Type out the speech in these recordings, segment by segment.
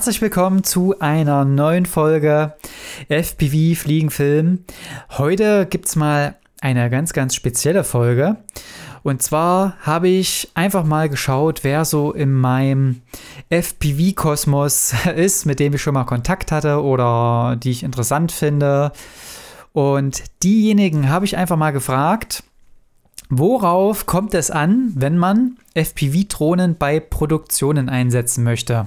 Herzlich willkommen zu einer neuen Folge FPV Fliegenfilm. Heute gibt es mal eine ganz, ganz spezielle Folge. Und zwar habe ich einfach mal geschaut, wer so in meinem FPV-Kosmos ist, mit dem ich schon mal Kontakt hatte oder die ich interessant finde. Und diejenigen habe ich einfach mal gefragt, worauf kommt es an, wenn man FPV-Drohnen bei Produktionen einsetzen möchte?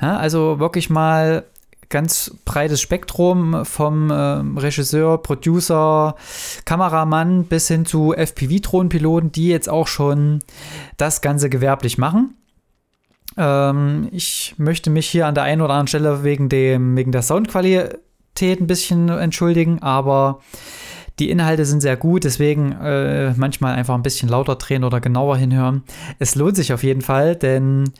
Ja, also wirklich mal ganz breites Spektrum vom äh, Regisseur, Producer, Kameramann bis hin zu FPV-Drohnenpiloten, die jetzt auch schon das Ganze gewerblich machen. Ähm, ich möchte mich hier an der einen oder anderen Stelle wegen, dem, wegen der Soundqualität ein bisschen entschuldigen, aber die Inhalte sind sehr gut, deswegen äh, manchmal einfach ein bisschen lauter drehen oder genauer hinhören. Es lohnt sich auf jeden Fall, denn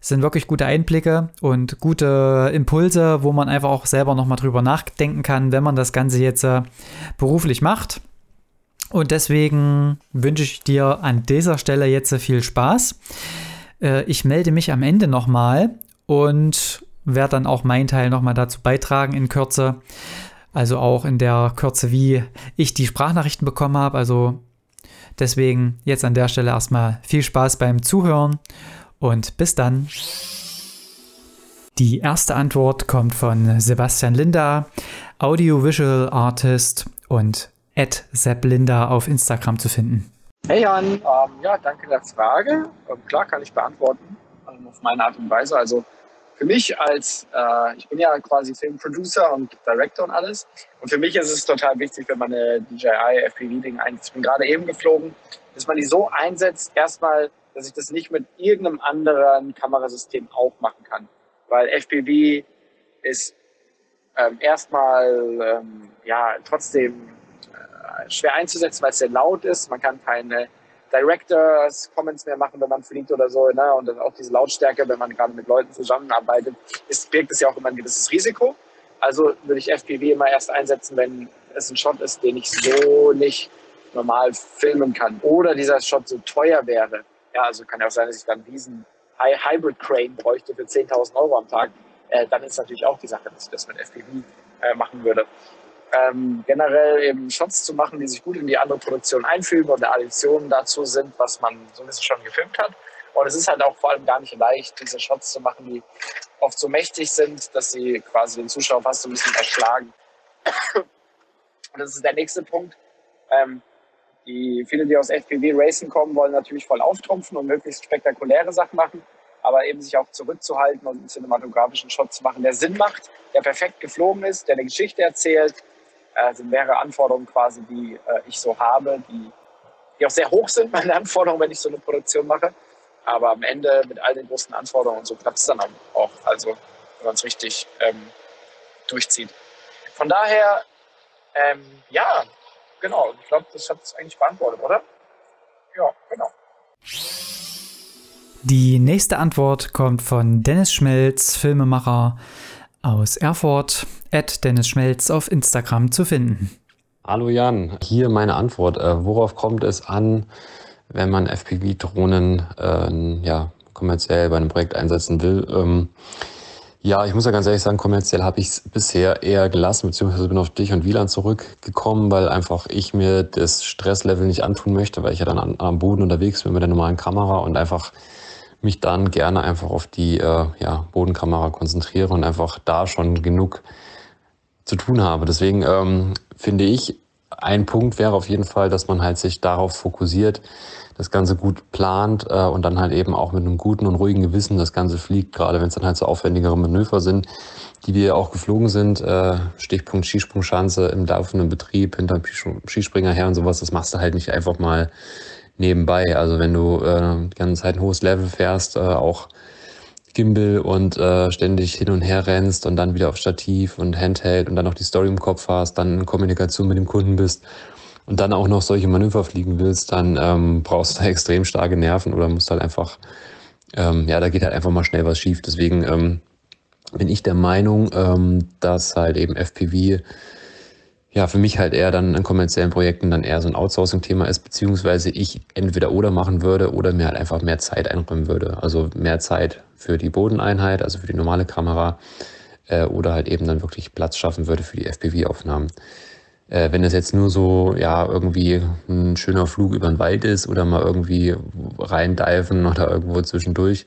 es sind wirklich gute Einblicke und gute Impulse, wo man einfach auch selber nochmal drüber nachdenken kann, wenn man das Ganze jetzt äh, beruflich macht. Und deswegen wünsche ich dir an dieser Stelle jetzt viel Spaß. Äh, ich melde mich am Ende nochmal und werde dann auch meinen Teil nochmal dazu beitragen in Kürze. Also auch in der Kürze, wie ich die Sprachnachrichten bekommen habe. Also deswegen jetzt an der Stelle erstmal viel Spaß beim Zuhören und bis dann. Die erste Antwort kommt von Sebastian Linda, Audiovisual Artist und at Linda auf Instagram zu finden. Hey Jan, ähm, ja, danke der Frage. Ähm, klar kann ich beantworten ähm, auf meine Art und Weise. Also für mich als, äh, ich bin ja quasi Filmproducer und Director und alles. Und für mich ist es total wichtig, wenn man eine DJI FPV-Ding einsetzt. Ich bin gerade eben geflogen, dass man die so einsetzt, erstmal, dass ich das nicht mit irgendeinem anderen Kamerasystem auch machen kann. Weil FPV ist ähm, erstmal ähm, ja trotzdem äh, schwer einzusetzen, weil es sehr laut ist. Man kann keine Directors Comments mehr machen, wenn man fliegt oder so. Ne? Und dann auch diese Lautstärke, wenn man gerade mit Leuten zusammenarbeitet, ist, birgt es ja auch immer ein gewisses Risiko. Also würde ich FPV immer erst einsetzen, wenn es ein Shot ist, den ich so nicht normal filmen kann. Oder dieser Shot so teuer wäre. Ja, also kann ja auch sein, dass ich dann diesen Hybrid Crane bräuchte für 10.000 Euro am Tag. Äh, dann ist natürlich auch die Sache, dass ich das mit FPV äh, machen würde ähm, generell eben Shots zu machen, die sich gut in die andere Produktion einfügen und Additionen dazu sind, was man so ein bisschen schon gefilmt hat. Und es ist halt auch vor allem gar nicht leicht, diese Shots zu machen, die oft so mächtig sind, dass sie quasi den Zuschauer fast so ein bisschen erschlagen. Und das ist der nächste Punkt. Ähm, die, viele, die aus FPV Racing kommen, wollen natürlich voll auftrumpfen und möglichst spektakuläre Sachen machen, aber eben sich auch zurückzuhalten und einen cinematografischen Shot zu machen, der Sinn macht, der perfekt geflogen ist, der eine Geschichte erzählt, äh, sind mehrere Anforderungen quasi, die äh, ich so habe, die, die auch sehr hoch sind, meine Anforderungen, wenn ich so eine Produktion mache. Aber am Ende mit all den großen Anforderungen und so klappt es dann auch. Also, wenn man es richtig ähm, durchzieht. Von daher, ähm, ja, genau. Ich glaube, das hat es eigentlich beantwortet, oder? Ja, genau. Die nächste Antwort kommt von Dennis Schmelz, Filmemacher aus Erfurt, at Dennis Schmelz auf Instagram zu finden. Hallo Jan, hier meine Antwort. Äh, worauf kommt es an, wenn man FPV-Drohnen äh, ja, kommerziell bei einem Projekt einsetzen will? Ähm, ja, ich muss ja ganz ehrlich sagen, kommerziell habe ich es bisher eher gelassen, beziehungsweise bin auf dich und Wieland zurückgekommen, weil einfach ich mir das Stresslevel nicht antun möchte, weil ich ja dann an, am Boden unterwegs bin mit der normalen Kamera und einfach mich dann gerne einfach auf die äh, ja, Bodenkamera konzentriere und einfach da schon genug zu tun habe. Deswegen ähm, finde ich, ein Punkt wäre auf jeden Fall, dass man halt sich darauf fokussiert, das Ganze gut plant äh, und dann halt eben auch mit einem guten und ruhigen Gewissen das Ganze fliegt, gerade wenn es dann halt so aufwendigere Manöver sind, die wir auch geflogen sind. Äh, Stichpunkt Skisprungschanze im laufenden Betrieb, hinterm Skispringer her und sowas, das machst du halt nicht einfach mal nebenbei. Also wenn du äh, die ganze Zeit ein hohes Level fährst, äh, auch Gimbal und äh, ständig hin und her rennst und dann wieder auf Stativ und Handheld und dann noch die Story im Kopf hast, dann in Kommunikation mit dem Kunden bist und dann auch noch solche Manöver fliegen willst, dann ähm, brauchst du da extrem starke Nerven oder musst halt einfach, ähm, ja, da geht halt einfach mal schnell was schief. Deswegen ähm, bin ich der Meinung, ähm, dass halt eben FPV ja, für mich halt eher dann in kommerziellen Projekten dann eher so ein Outsourcing-Thema ist, beziehungsweise ich entweder oder machen würde oder mir halt einfach mehr Zeit einräumen würde. Also mehr Zeit für die Bodeneinheit, also für die normale Kamera, äh, oder halt eben dann wirklich Platz schaffen würde für die FPV-Aufnahmen. Äh, wenn es jetzt nur so, ja, irgendwie ein schöner Flug über den Wald ist oder mal irgendwie reindiven oder irgendwo zwischendurch,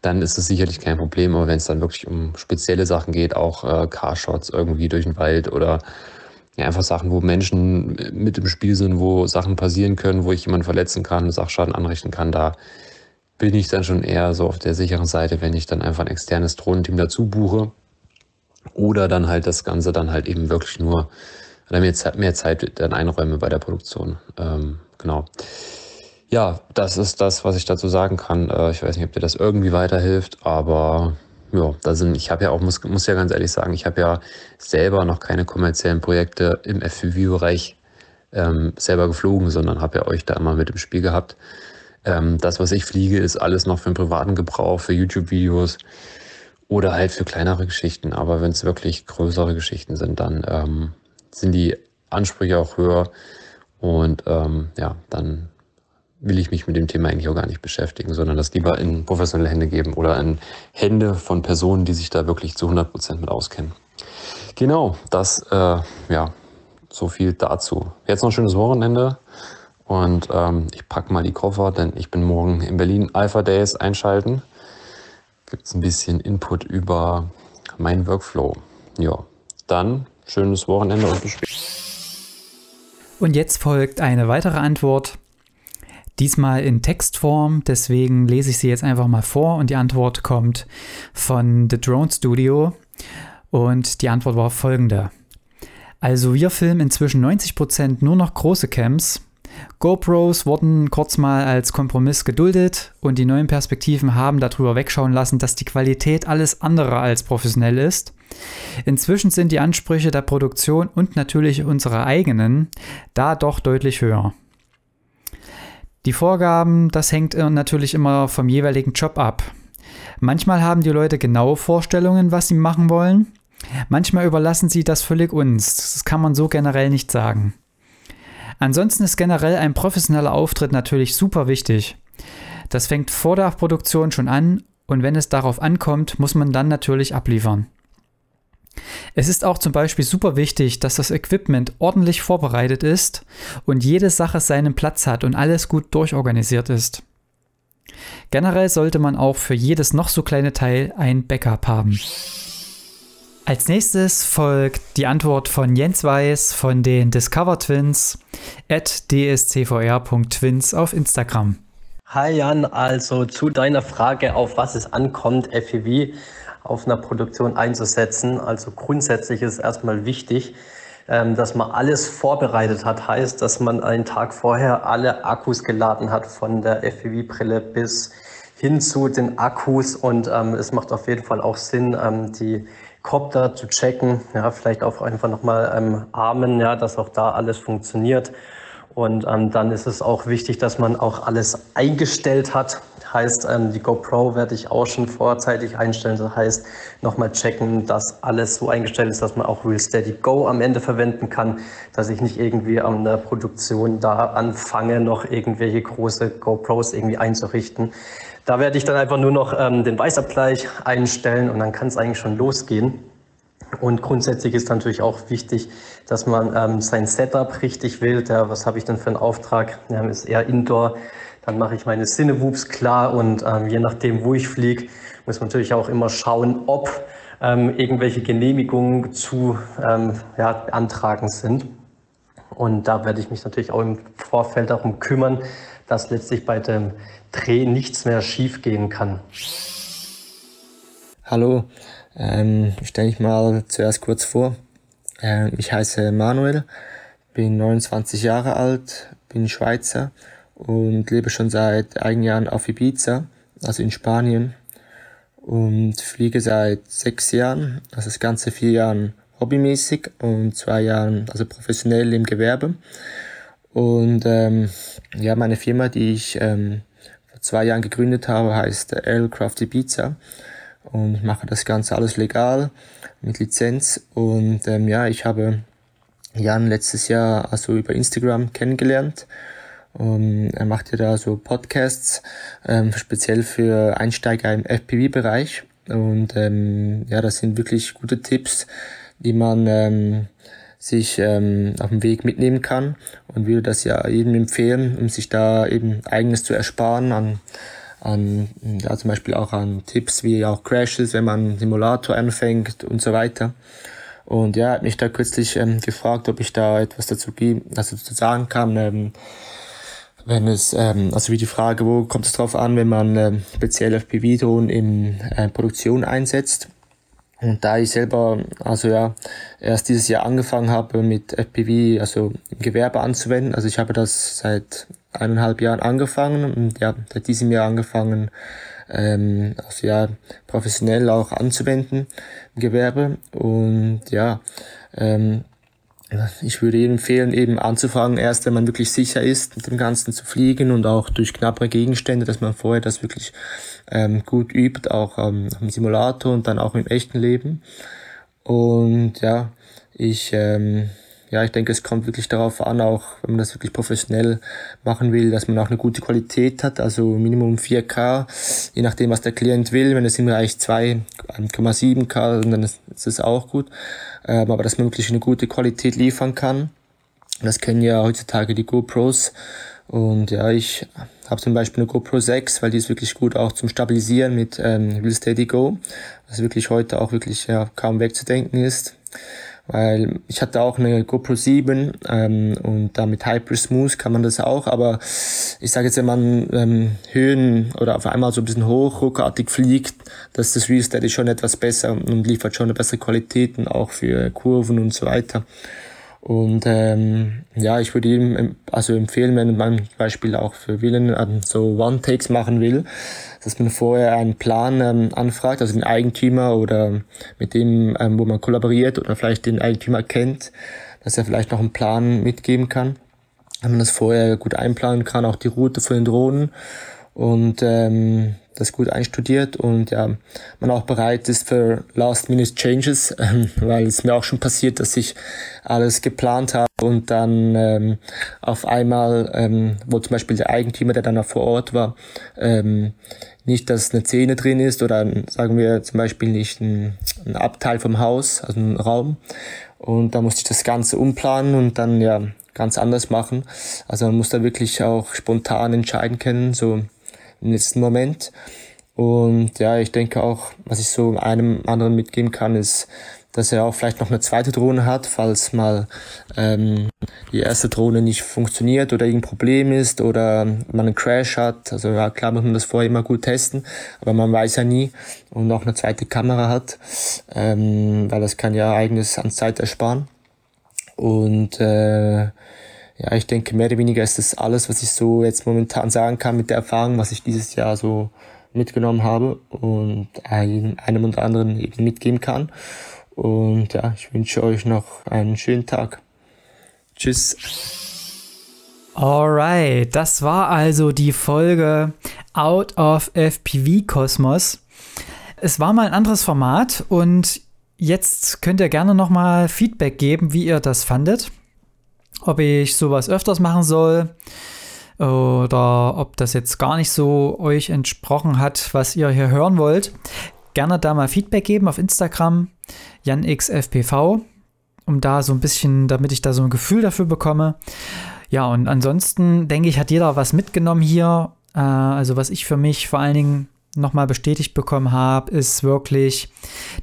dann ist das sicherlich kein Problem. Aber wenn es dann wirklich um spezielle Sachen geht, auch äh, Carshots irgendwie durch den Wald oder ja, einfach Sachen, wo Menschen mit im Spiel sind, wo Sachen passieren können, wo ich jemanden verletzen kann, Sachschaden anrichten kann, da bin ich dann schon eher so auf der sicheren Seite, wenn ich dann einfach ein externes Drohnenteam dazu buche oder dann halt das Ganze dann halt eben wirklich nur oder mehr, mehr Zeit dann einräume bei der Produktion. Ähm, genau. Ja, das ist das, was ich dazu sagen kann. Äh, ich weiß nicht, ob dir das irgendwie weiterhilft, aber ja, da sind, ich habe ja auch, muss, muss ja ganz ehrlich sagen, ich habe ja selber noch keine kommerziellen Projekte im FPV-Bereich ähm, selber geflogen, sondern habe ja euch da immer mit im Spiel gehabt. Ähm, das, was ich fliege, ist alles noch für den privaten Gebrauch, für YouTube-Videos oder halt für kleinere Geschichten. Aber wenn es wirklich größere Geschichten sind, dann ähm, sind die Ansprüche auch höher und ähm, ja, dann will ich mich mit dem Thema eigentlich auch gar nicht beschäftigen, sondern das lieber in professionelle Hände geben oder in Hände von Personen, die sich da wirklich zu 100 Prozent mit auskennen. Genau, das, äh, ja, so viel dazu. Jetzt noch ein schönes Wochenende und ähm, ich packe mal die Koffer, denn ich bin morgen in Berlin Alpha Days einschalten. Gibt es ein bisschen Input über meinen Workflow. Ja, dann schönes Wochenende und bis später. Und jetzt folgt eine weitere Antwort Diesmal in Textform, deswegen lese ich sie jetzt einfach mal vor und die Antwort kommt von The Drone Studio und die Antwort war folgende. Also wir filmen inzwischen 90% nur noch große Cams. GoPros wurden kurz mal als Kompromiss geduldet und die neuen Perspektiven haben darüber wegschauen lassen, dass die Qualität alles andere als professionell ist. Inzwischen sind die Ansprüche der Produktion und natürlich unsere eigenen da doch deutlich höher. Die Vorgaben, das hängt natürlich immer vom jeweiligen Job ab. Manchmal haben die Leute genaue Vorstellungen, was sie machen wollen. Manchmal überlassen sie das völlig uns. Das kann man so generell nicht sagen. Ansonsten ist generell ein professioneller Auftritt natürlich super wichtig. Das fängt vor der Produktion schon an und wenn es darauf ankommt, muss man dann natürlich abliefern. Es ist auch zum Beispiel super wichtig, dass das Equipment ordentlich vorbereitet ist und jede Sache seinen Platz hat und alles gut durchorganisiert ist. Generell sollte man auch für jedes noch so kleine Teil ein Backup haben. Als nächstes folgt die Antwort von Jens Weiß von den Discover Twins at dscvr.twins auf Instagram. Hi Jan, also zu deiner Frage, auf was es ankommt, FEV auf einer Produktion einzusetzen. Also grundsätzlich ist erstmal wichtig, ähm, dass man alles vorbereitet hat. Heißt, dass man einen Tag vorher alle Akkus geladen hat, von der FPV-Brille bis hin zu den Akkus. Und ähm, es macht auf jeden Fall auch Sinn, ähm, die Copter zu checken. Ja, vielleicht auch einfach nochmal ähm, Armen, ja, dass auch da alles funktioniert. Und ähm, dann ist es auch wichtig, dass man auch alles eingestellt hat. Heißt, ähm, die GoPro werde ich auch schon vorzeitig einstellen. Das heißt, nochmal checken, dass alles so eingestellt ist, dass man auch Real Steady Go am Ende verwenden kann, dass ich nicht irgendwie an der Produktion da anfange, noch irgendwelche große GoPros irgendwie einzurichten. Da werde ich dann einfach nur noch ähm, den Weißabgleich einstellen und dann kann es eigentlich schon losgehen. Und grundsätzlich ist natürlich auch wichtig, dass man ähm, sein Setup richtig wählt. Ja, was habe ich denn für einen Auftrag? Ja, ist eher Indoor. Dann mache ich meine Cinewoops klar und ähm, je nachdem, wo ich fliege, muss man natürlich auch immer schauen, ob ähm, irgendwelche Genehmigungen zu ähm, ja, beantragen sind. Und da werde ich mich natürlich auch im Vorfeld darum kümmern, dass letztlich bei dem Dreh nichts mehr schiefgehen kann. Hallo, ähm, stelle ich mal zuerst kurz vor. Ähm, ich heiße Manuel, bin 29 Jahre alt, bin Schweizer und lebe schon seit einigen Jahren auf Ibiza, also in Spanien und fliege seit sechs Jahren, also das ganze vier Jahren hobbymäßig und zwei Jahren also professionell im Gewerbe. Und ähm, ja, meine Firma, die ich ähm, vor zwei Jahren gegründet habe, heißt Aircraft Ibiza und mache das Ganze alles legal mit Lizenz. Und ähm, ja, ich habe Jan letztes Jahr also über Instagram kennengelernt. Um, er macht ja da so Podcasts, ähm, speziell für Einsteiger im FPV-Bereich. Und ähm, ja, das sind wirklich gute Tipps, die man ähm, sich ähm, auf dem Weg mitnehmen kann und würde das ja jedem empfehlen, um sich da eben eigenes zu ersparen an, an ja, zum Beispiel auch an Tipps wie auch Crashes, wenn man Simulator anfängt und so weiter. Und ja, hat mich da kürzlich ähm, gefragt, ob ich da etwas dazu, also dazu sagen kann, ähm, wenn es, ähm, also wie die Frage, wo kommt es drauf an, wenn man ähm, speziell FPV-Drohnen in äh, Produktion einsetzt. Und da ich selber, also ja, erst dieses Jahr angefangen habe mit FPV, also im Gewerbe anzuwenden, also ich habe das seit eineinhalb Jahren angefangen und ja, seit diesem Jahr angefangen, ähm, also ja, professionell auch anzuwenden im Gewerbe. Und ja, ähm, ich würde Ihnen empfehlen, eben anzufangen, erst wenn man wirklich sicher ist, mit dem Ganzen zu fliegen und auch durch knappere Gegenstände, dass man vorher das wirklich ähm, gut übt, auch ähm, im Simulator und dann auch im echten Leben. Und ja, ich, ähm, ja, ich denke, es kommt wirklich darauf an, auch wenn man das wirklich professionell machen will, dass man auch eine gute Qualität hat, also Minimum 4K, je nachdem, was der Klient will. Wenn es ihm reicht 2,7K, dann ist es auch gut ähm, aber dass man wirklich eine gute Qualität liefern kann. Das kennen ja heutzutage die GoPros. Und ja, ich habe zum Beispiel eine GoPro 6, weil die ist wirklich gut auch zum Stabilisieren mit ähm, Real Steady Go, was wirklich heute auch wirklich ja, kaum wegzudenken ist weil ich hatte auch eine GoPro 7 ähm, und damit Hyper Smooth kann man das auch, aber ich sage jetzt, wenn man ähm, Höhen oder auf einmal so ein bisschen hoch, ruckartig fliegt, dass das Real Steady schon etwas besser und liefert schon eine bessere Qualität und auch für Kurven und so weiter. Und ähm, ja, ich würde ihm also empfehlen, wenn man zum Beispiel auch für Villen ähm, so One-Takes machen will, dass man vorher einen Plan ähm, anfragt, also den Eigentümer oder mit dem, ähm, wo man kollaboriert oder vielleicht den Eigentümer kennt, dass er vielleicht noch einen Plan mitgeben kann. Wenn man das vorher gut einplanen kann, auch die Route von den Drohnen und ähm, das gut einstudiert und ja, man auch bereit ist für Last-Minute-Changes, ähm, weil es mir auch schon passiert, dass ich alles geplant habe und dann ähm, auf einmal, ähm, wo zum Beispiel der Eigentümer, der dann auch vor Ort war, ähm, nicht, dass eine Szene drin ist oder sagen wir zum Beispiel nicht ein, ein Abteil vom Haus, also ein Raum. Und da musste ich das Ganze umplanen und dann ja ganz anders machen. Also man muss da wirklich auch spontan entscheiden können, so im letzten Moment. Und ja, ich denke auch, was ich so einem anderen mitgeben kann, ist, dass er auch vielleicht noch eine zweite Drohne hat, falls mal ähm, die erste Drohne nicht funktioniert oder irgendein Problem ist oder man einen Crash hat. Also ja, klar muss man das vorher immer gut testen, aber man weiß ja nie und auch eine zweite Kamera hat, ähm, weil das kann ja eigenes an Zeit ersparen. Und äh, ja, ich denke, mehr oder weniger ist das alles, was ich so jetzt momentan sagen kann mit der Erfahrung, was ich dieses Jahr so mitgenommen habe und einem, und anderen eben mitgeben kann. Und ja, ich wünsche euch noch einen schönen Tag. Tschüss. Alright, das war also die Folge Out of FPV Kosmos. Es war mal ein anderes Format und jetzt könnt ihr gerne nochmal Feedback geben, wie ihr das fandet ob ich sowas öfters machen soll oder ob das jetzt gar nicht so euch entsprochen hat, was ihr hier hören wollt. Gerne da mal Feedback geben auf Instagram, janxfpv, um da so ein bisschen, damit ich da so ein Gefühl dafür bekomme. Ja, und ansonsten denke ich, hat jeder was mitgenommen hier. Äh, also was ich für mich vor allen Dingen nochmal bestätigt bekommen habe, ist wirklich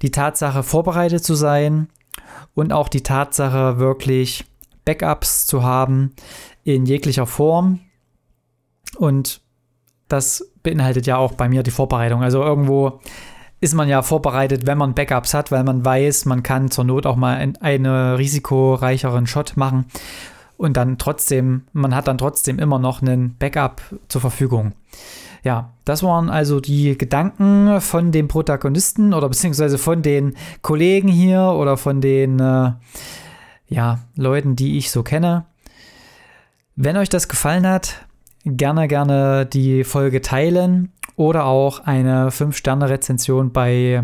die Tatsache, vorbereitet zu sein und auch die Tatsache, wirklich Backups zu haben in jeglicher Form. Und das beinhaltet ja auch bei mir die Vorbereitung. Also irgendwo ist man ja vorbereitet, wenn man Backups hat, weil man weiß, man kann zur Not auch mal einen risikoreicheren Shot machen und dann trotzdem, man hat dann trotzdem immer noch einen Backup zur Verfügung. Ja, das waren also die Gedanken von dem Protagonisten oder beziehungsweise von den Kollegen hier oder von den äh, ja, Leuten, die ich so kenne. Wenn euch das gefallen hat, gerne, gerne die Folge teilen oder auch eine 5-Sterne-Rezension bei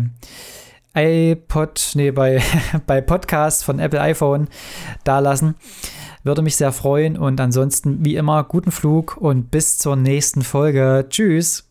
iPod, nee, bei, bei Podcast von Apple iPhone dalassen. Würde mich sehr freuen und ansonsten wie immer guten Flug und bis zur nächsten Folge. Tschüss.